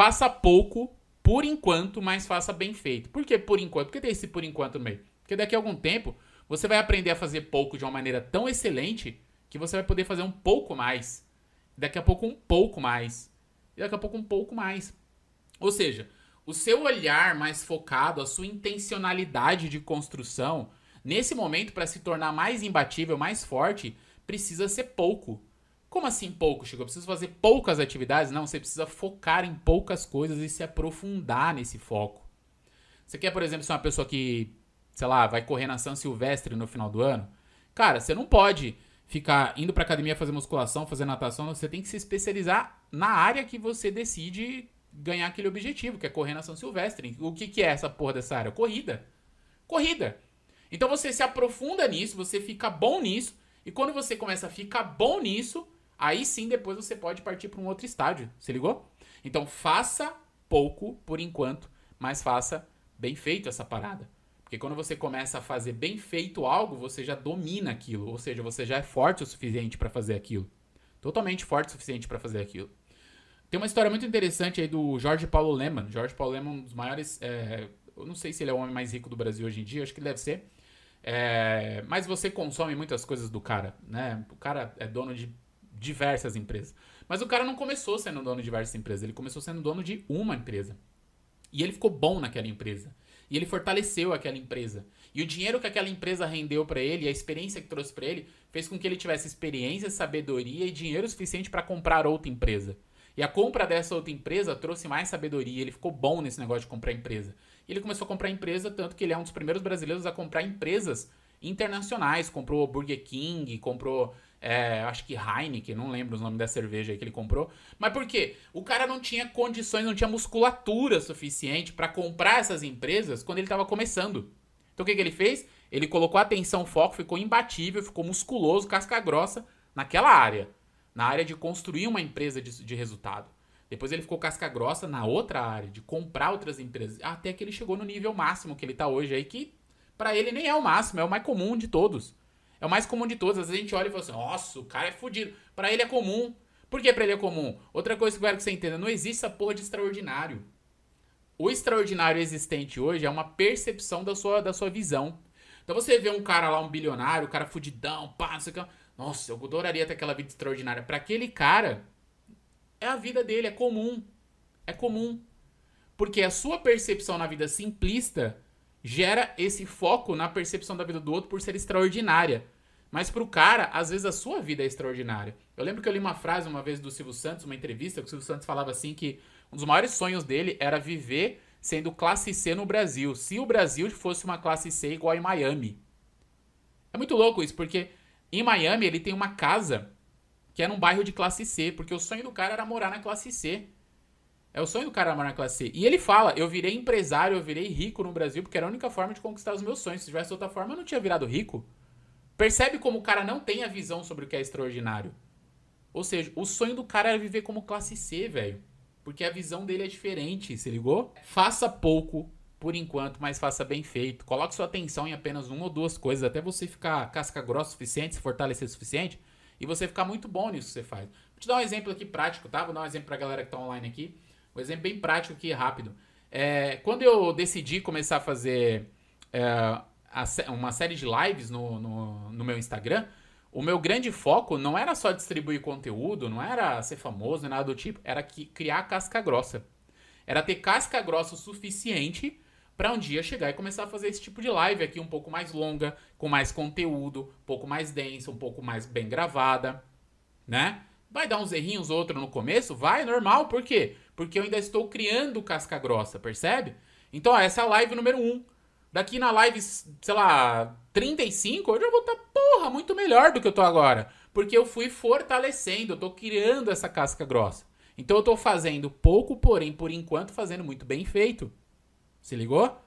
Faça pouco por enquanto, mas faça bem feito. Por que por enquanto? Por que tem esse por enquanto no meio? Porque daqui a algum tempo você vai aprender a fazer pouco de uma maneira tão excelente que você vai poder fazer um pouco mais. Daqui a pouco um pouco mais. Daqui a pouco um pouco mais. Ou seja, o seu olhar mais focado, a sua intencionalidade de construção, nesse momento para se tornar mais imbatível, mais forte, precisa ser pouco. Como assim pouco, Chico? Eu preciso fazer poucas atividades? Não, você precisa focar em poucas coisas e se aprofundar nesse foco. Você quer, por exemplo, ser uma pessoa que, sei lá, vai correr na São Silvestre no final do ano? Cara, você não pode ficar indo pra academia fazer musculação, fazer natação, você tem que se especializar na área que você decide ganhar aquele objetivo, que é correr na São Silvestre. O que, que é essa porra dessa área? Corrida. Corrida. Então você se aprofunda nisso, você fica bom nisso, e quando você começa a ficar bom nisso, Aí sim, depois você pode partir para um outro estágio. Se ligou? Então, faça pouco por enquanto, mas faça bem feito essa parada. Porque quando você começa a fazer bem feito algo, você já domina aquilo. Ou seja, você já é forte o suficiente para fazer aquilo. Totalmente forte o suficiente para fazer aquilo. Tem uma história muito interessante aí do Jorge Paulo Leman. Jorge Paulo Leman, um dos maiores. É, eu não sei se ele é o homem mais rico do Brasil hoje em dia, acho que ele deve ser. É, mas você consome muitas coisas do cara, né? O cara é dono de diversas empresas. Mas o cara não começou sendo dono de diversas empresas, ele começou sendo dono de uma empresa. E ele ficou bom naquela empresa. E ele fortaleceu aquela empresa. E o dinheiro que aquela empresa rendeu para ele, a experiência que trouxe para ele, fez com que ele tivesse experiência, sabedoria e dinheiro suficiente para comprar outra empresa. E a compra dessa outra empresa trouxe mais sabedoria, ele ficou bom nesse negócio de comprar empresa. E ele começou a comprar empresa, tanto que ele é um dos primeiros brasileiros a comprar empresas internacionais. Comprou Burger King, comprou é, acho que Heineken, não lembro os nomes da cerveja que ele comprou. Mas por quê? O cara não tinha condições, não tinha musculatura suficiente para comprar essas empresas quando ele estava começando. Então o que, que ele fez? Ele colocou atenção, foco, ficou imbatível, ficou musculoso, casca grossa naquela área. Na área de construir uma empresa de, de resultado. Depois ele ficou casca grossa na outra área, de comprar outras empresas. Até que ele chegou no nível máximo que ele tá hoje aí, que para ele nem é o máximo, é o mais comum de todos. É o mais comum de todos. Às vezes a gente olha e fala assim: nossa, o cara é fodido. Para ele é comum. Por que pra ele é comum? Outra coisa que eu quero que você entenda: não existe essa porra de extraordinário. O extraordinário existente hoje é uma percepção da sua, da sua visão. Então você vê um cara lá, um bilionário, um cara fudidão, pá, não sei o que. Nossa, eu adoraria ter aquela vida extraordinária. Para aquele cara, é a vida dele, é comum. É comum. Porque a sua percepção na vida simplista gera esse foco na percepção da vida do outro por ser extraordinária. Mas pro cara, às vezes a sua vida é extraordinária. Eu lembro que eu li uma frase uma vez do Silvio Santos, uma entrevista, que o Silvio Santos falava assim que um dos maiores sonhos dele era viver sendo classe C no Brasil. Se o Brasil fosse uma classe C igual em Miami. É muito louco isso, porque em Miami ele tem uma casa que é num bairro de classe C, porque o sonho do cara era morar na classe C. É o sonho do cara morar na classe C. E ele fala: eu virei empresário, eu virei rico no Brasil, porque era a única forma de conquistar os meus sonhos. Se tivesse outra forma, eu não tinha virado rico. Percebe como o cara não tem a visão sobre o que é extraordinário. Ou seja, o sonho do cara era viver como classe C, velho. Porque a visão dele é diferente, se ligou? Faça pouco por enquanto, mas faça bem feito. Coloque sua atenção em apenas uma ou duas coisas, até você ficar casca grossa o suficiente, se fortalecer o suficiente, e você ficar muito bom nisso que você faz. Vou te dar um exemplo aqui prático, tá? Vou dar um exemplo pra galera que tá online aqui. Um exemplo bem prático aqui, rápido. É, quando eu decidi começar a fazer é, uma série de lives no, no, no, meu Instagram, o meu grande foco não era só distribuir conteúdo, não era ser famoso, nada do tipo, era que, criar casca grossa. Era ter casca grossa o suficiente para um dia chegar e começar a fazer esse tipo de live aqui um pouco mais longa, com mais conteúdo, um pouco mais densa, um pouco mais bem gravada, né? Vai dar uns errinhos outro no começo? Vai, normal. Por quê? Porque eu ainda estou criando casca grossa, percebe? Então, ó, essa é a live número 1. Daqui na live, sei lá, 35, eu já vou estar, tá, porra, muito melhor do que eu tô agora. Porque eu fui fortalecendo, eu tô criando essa casca grossa. Então eu tô fazendo pouco, porém, por enquanto, fazendo muito bem feito. Se ligou?